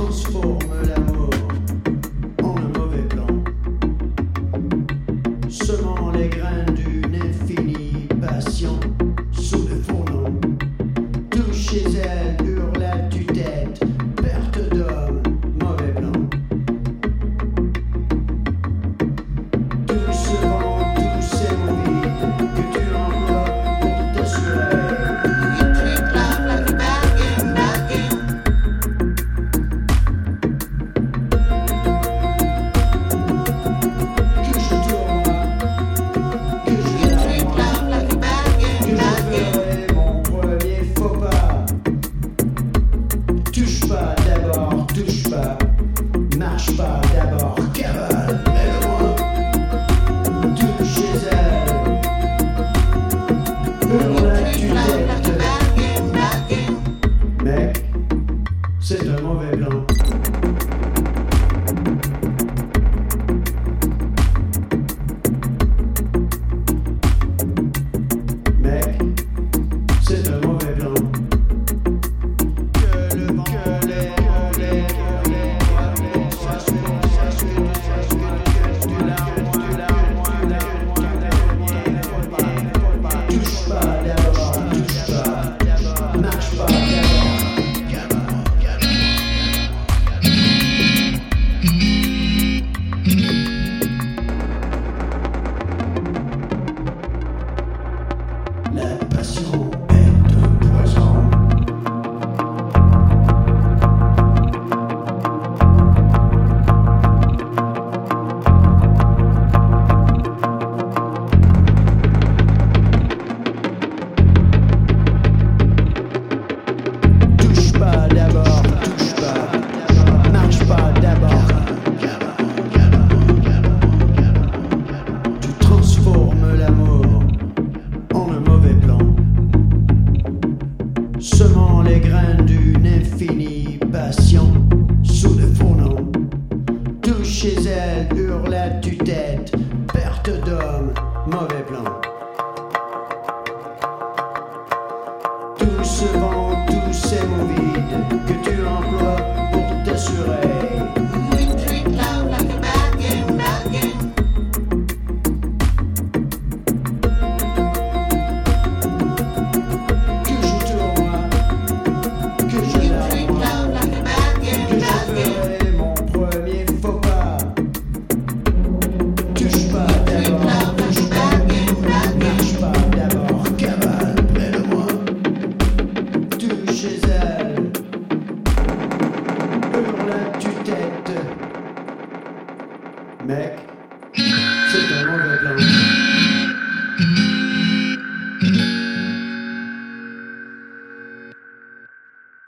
transforme la mort en un mauvais plan, semant les graines flashback. movie. back